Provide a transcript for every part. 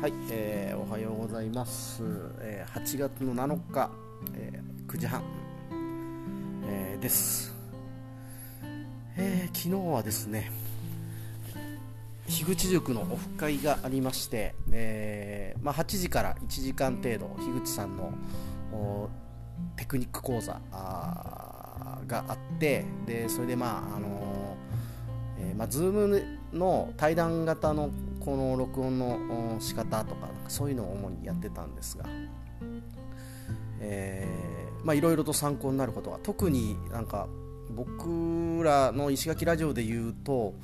はい、えー、おはようございます、えー、8月の7日、えー、9時半、えー、です、えー、昨日はですね樋口塾のオフ会がありまして、えーまあ、8時から1時間程度樋口さんのテクニック講座があってでそれでまああのー、えー、まあ、Zoom の対談型のこの録音の仕方とかそういうのを主にやってたんですが、えー、まあいろいろと参考になることは特になんか僕らの石垣ラジオで言うと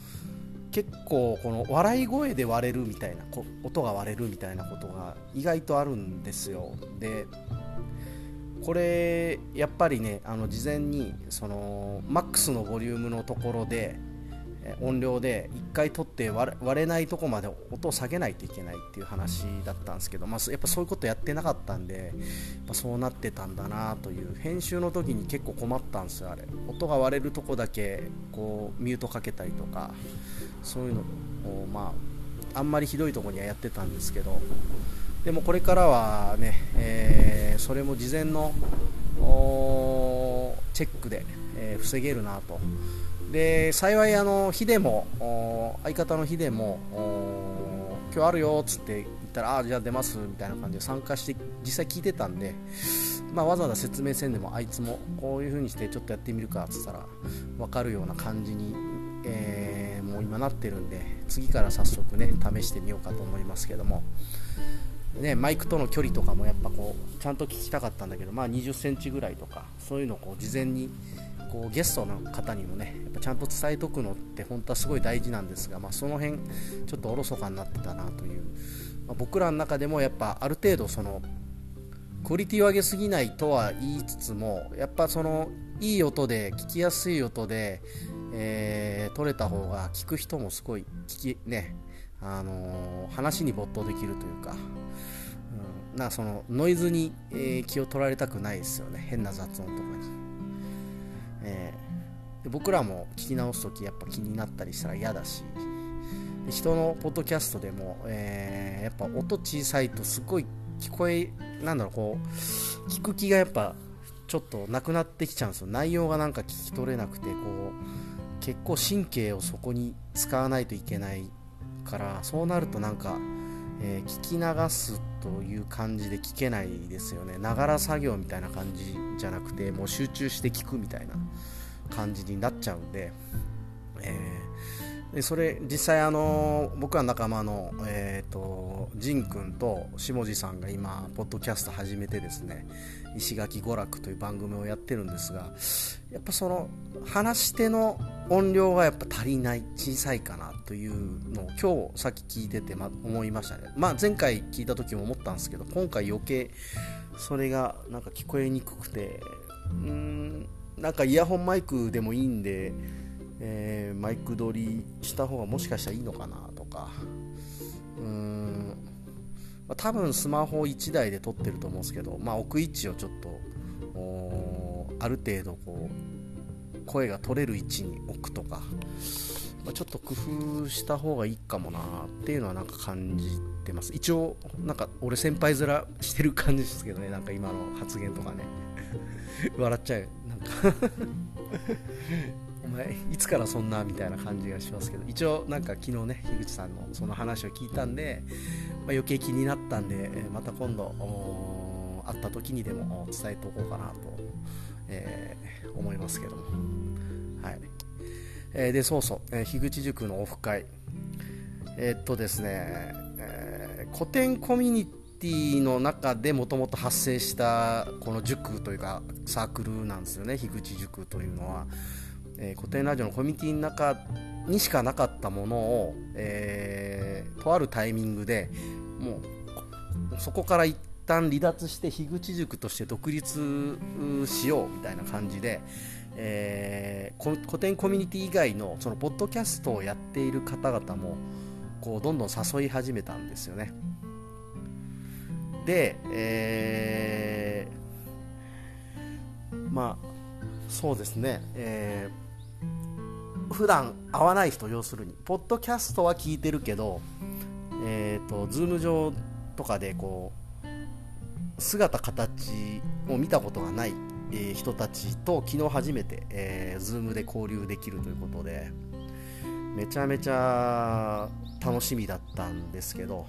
結構この笑い声で割れるみたいな音が割れるみたいなことが意外とあるんですよ。でこれやっぱりねあの事前にそのマックスのボリュームのところで音量で1回取って割れないとこまで音を下げないといけないっていう話だったんですけど、まあ、やっぱそういうことやってなかったんで、まあ、そうなってたんだなという編集の時に結構困ったんですよあれ。音が割れるとこだけこうミュートかけたりとかそういうのをまああんまりひどいとこにはやってたんですけどでもこれからはね、えー、それも事前のチェックで、えー、防げるなと。で幸いあのヒデも相方のヒデも今日あるよっつって言ったらあじゃあ出ますみたいな感じで参加して実際聞いてたんで、まあ、わざわざ説明せんでもあいつもこういう風にしてちょっとやってみるかっつったら分かるような感じに、えー、もう今なってるんで次から早速ね試してみようかと思いますけども。ね、マイクとの距離とかもやっぱこうちゃんと聞きたかったんだけど、まあ、20センチぐらいとかそういうのをこう事前にこうゲストの方にもねやっぱちゃんと伝えとくのって本当はすごい大事なんですが、まあ、その辺ちょっとおろそかになってたなという、まあ、僕らの中でもやっぱある程度そのクオリティを上げすぎないとは言いつつもやっぱそのいい音で聞きやすい音で、えー、撮れた方が聞く人もすごい聞きねあのー、話に没頭できるというか、うん、なそのノイズに、えー、気を取られたくないですよね変な雑音とかに。えー、で僕らも聞き直す時やっぱ気になったりしたら嫌だし人のポッドキャストでも、えー、やっぱ音小さいとすごい聞こえなんだろうこう聞く気がやっぱちょっとなくなってきちゃうんですよ。内容がなんか聞き取れなくてこう結構神経をそこに使わないといけないからそうなるとなんか、えー、聞き流すという感じで聞けないですよね。ながら作業みたいな感じじゃなくてもう集中して聞くみたいな感じになっちゃうんで、えー、でそれ実際あの僕は仲間の、えーと、ジン君と下地さんが今ポッドキャスト始めてですね石垣娯楽という番組をやってるんですがやっぱその話し手の音量がやっぱ足りない小さいかなというのを今日さっき聞いてて、ま、思いましたね、まあ、前回聞いた時も思ったんですけど今回余計それがなんか聞こえにくくてうんなんかイヤホンマイクでもいいんで、えー、マイク取りした方がもしかしたらいいのかなとか。うーん、まあ、多分スマホ1台で撮ってると思うんですけど、まあ、置く位置をちょっとある程度こう声が取れる位置に置くとか、まあ、ちょっと工夫した方がいいかもなっていうのはなんか感じてます。一応なんか俺先輩面してる感じですけどね。なんか今の発言とかね。笑っちゃう。なんか。お前いつからそんなみたいな感じがしますけど一応なんか昨日ね樋口さんのその話を聞いたんで、まあ、余計気になったんでまた今度会った時にでも伝えておこうかなと、えー、思いますけども。はい。えー、でそうそう、えー、樋口塾のオフ会。えー、っとですね、え古典コミュニティの中でもともと発生したこの塾というかサークルなんですよね樋口塾というのは、え古典ラジオのコミュニティの中にしかなかったものを、えとあるタイミングでもうそこから一旦離脱して樋口塾として独立しようみたいな感じで、えー、古典コミュニティ以外のそのポッドキャストをやっている方々もこうどんどん誘い始めたんですよね。で、えー、まあそうですね、えー、普段会わない人要するに。ポッドキャストは聞いてるけどえーと、ズーム上とかでこう姿形を見たことがない、えー、人たちと昨日初めて、えー、ズームで交流できるということでめちゃめちゃ楽しみだったんですけど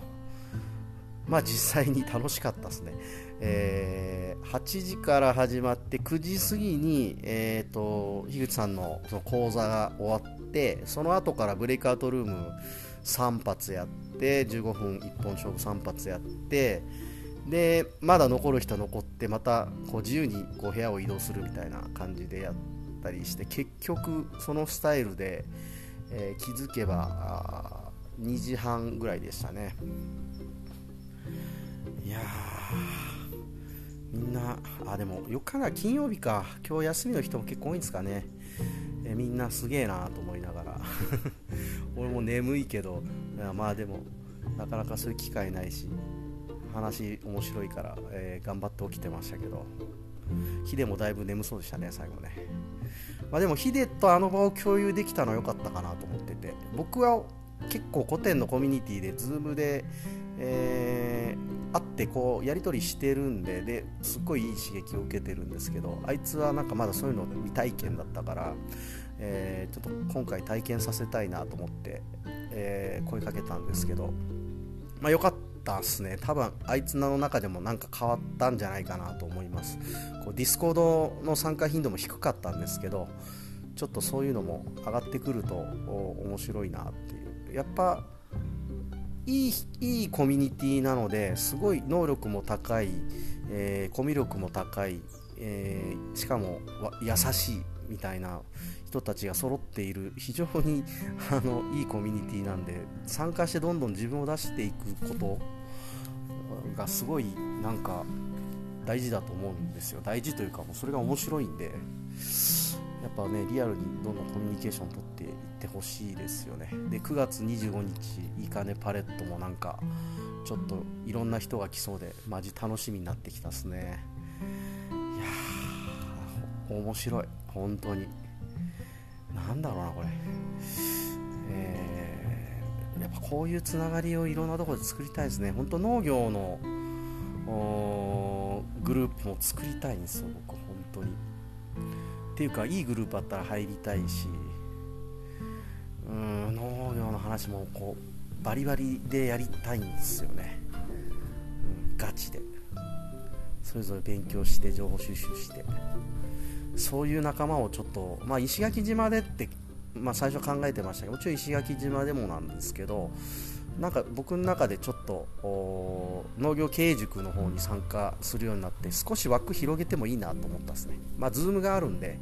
まあ実際に楽しかったですね、えー、8時から始まって9時過ぎに、えーと、樋口さんのその講座が終わってその後からブレイクアウトルーム3発やって15分1本勝負3発やってでまだ残る人残ってまたこう自由にこう部屋を移動するみたいな感じでやったりして結局そのスタイルで、えー、気づけば2時半ぐらいでしたね。いやみんなあでも4日が金曜日か。今日休みの人も結構多いんですかね。えみんなすげえなと思いながら。俺も眠いけど。まあでもなかなかそういう機会ないし話面白いから、えー、頑張って起きてましたけど。ヒデもだいぶ眠そうでしたね最後ね、まあ、でもヒデとあの場を共有できたのは良かったかなと思ってて。僕は結構古典のコミュニティで Zoom で、えー、会ってこうやり取りしてるんでですっごいいい刺激を受けてるんですけどあいつはなんかまだそういうの未体験だったから、えー、ちょっと今回体験させたいなと思って、えー、声かけたんですけど、まあ、よかったっすね。多分あいつの中でもなんか変わったんじゃないかなと思います。こう Discord の参加頻度も低かったんですけどちょっとそういうのも上がってくると面白いなっていう。やっぱいいいいコミュニティなのですごい能力も高い、えー、コミュ力も高い、えー、しかも優しいみたいな人たちが揃っている非常にあのいいコミュニティなんで参加してどんどん自分を出していくことがすごいなんか大事だと思うんですよ。大事というかもうそれが面白いんでやっぱねリアルにどんどんコミュニケーション取ていってほしいですよね。で9月25日いいかねパレットもなんかちょっといろんな人が来そうでマジ楽しみになってきたっすね。いや面白い。本当に。なんだろうなこれ。えー、やっぱこういうつながりをいろんなところで作りたいですね。本当農業のグループも作りたいんですよ僕本当に。っていうかいいグループあったら入りたいし。話もこうバリバリでやりたいんですよね、うん、ガチで。それぞれ勉強して情報収集して。そういう仲間をちょっと、まあ、石垣島でって、まあ、最初考えてましたけどもちろん石垣島でもなんですけどなんか僕の中でちょっと農業経営塾の方に参加するようになって少し枠広げてもいいなと思ったんですね、まあ、ズームがあるんで、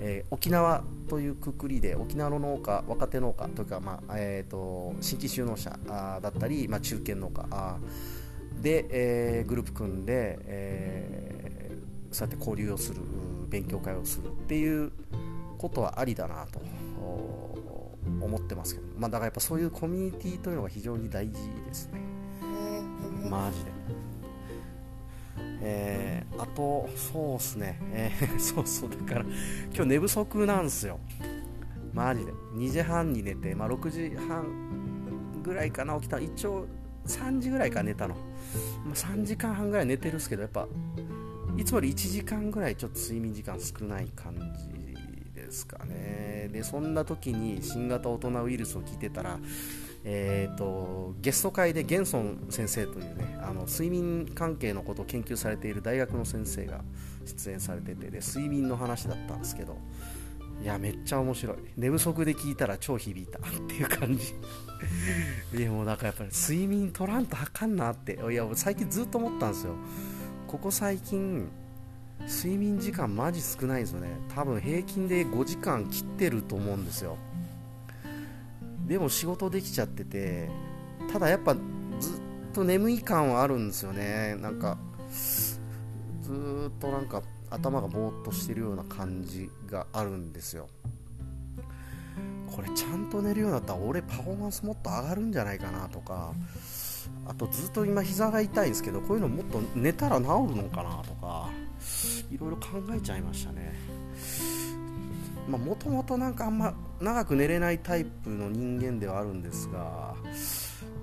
えー、沖縄というくくりで沖縄の農家若手農家というか、まあえーと、新規就農者だったり、まあ、中堅農家で、えー、グループ組んで、えー、そうやって交流をする勉強会をするっていうことはありだなと思ってますけど、まあ、だからやっぱそういうコミュニティというのが非常に大事ですね。マジで。えー、あとそうっすね、えー、そうそうだから今日寝不足なんですよ。マジで。2時半に寝て、まあ、6時半ぐらいかな起きた。一応3時ぐらいから寝たの、まあ、3時間半ぐらい寝てるんですけどやっぱいつもより1時間ぐらいちょっと睡眠時間少ない感じですかね。でそんな時に新型大人ウイルスを聞いてたらえーと、ゲスト会でゲンソン先生というねあの睡眠関係のことを研究されている大学の先生が出演されててで睡眠の話だったんですけどいやめっちゃ面白い。寝不足で聞いたら超響いたっていう感じ。いやもうだからやっぱり睡眠取らんとあかんなって。いや最近ずっと思ったんですよ。ここ最近睡眠時間マジ少ないんですよね。多分平均で5時間切ってると思うんですよ。でも仕事できちゃっててただやっぱずっと眠い感はあるんですよね。なんかずっとなんか頭がぼーっとしてるような感じがあるんですよ。これちゃんと寝るようになったら俺パフォーマンスもっと上がるんじゃないかなとかあとずっと今膝が痛いんですけどこういうのもっと寝たら治るのかなとか。いろいろ考えちゃいましたね。もともとなんかあんま長く寝れないタイプの人間ではあるんですが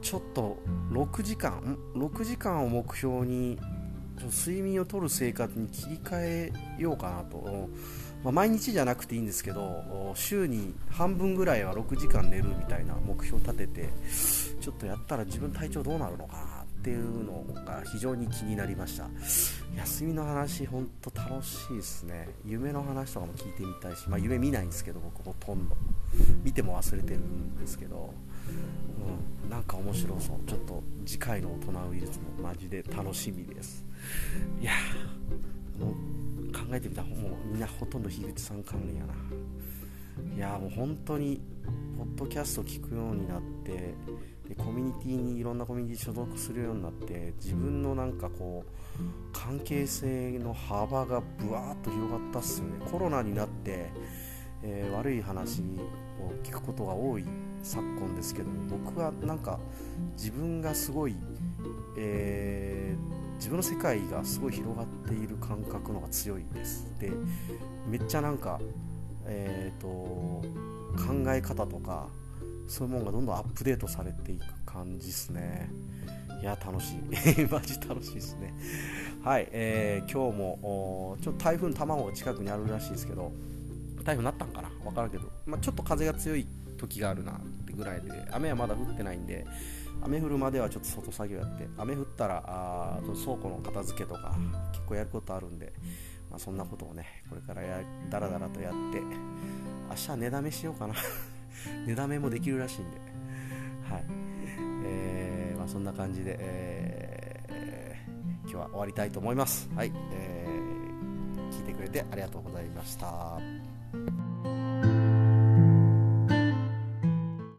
ちょっと6時間6時間を目標に睡眠をとる生活に切り替えようかなと、まあ、毎日じゃなくていいんですけど週に半分ぐらいは6時間寝るみたいな目標を立ててちょっとやったら自分体調どうなるのかなっていうのが非常に気になりました。休みの話本当楽しいですね。夢の話とかも聞いてみたいし、まあ、夢見ないんですけど僕ほとんど。見ても忘れてるんですけど、うん、なんか面白そう。ちょっと次回の大人ウイルスもマジで楽しみです。いやもう考えてみたらもうみんなほとんど樋口さん関連やな。いやもう本当にポッドキャスト聞くようになってでコミュニティにいろんなコミュニティ所属するようになって自分のなんかこう関係性の幅がぶわーっと広がったっすよね。コロナになって、えー、悪い話を聞くことが多い昨今ですけども僕はなんか自分がすごい、えー、自分の世界がすごい広がっている感覚のが強いです。でめっちゃなんかえー、と考え方とかそういうものがどんどんアップデートされていく感じですね。いや楽しい。マジ楽しいですね。はい、えー、今日もちょっと台風の卵が近くにあるらしいですけど台風になったんかな？分からんけど、まあ、ちょっと風が強い時があるなってぐらいで。雨はまだ降ってないんで雨降るまではちょっと外作業やって。雨降ったらあ倉庫の片付けとか結構やることあるんで、まあ、そんなことをねこれからやだらだらとやって明日は寝だめしようかな。寝だめもできるらしいんで。はい。えー、まあ、そんな感じで、えー、今日は終わりたいと思います。はい、えー、聞いてくれてありがとうございました。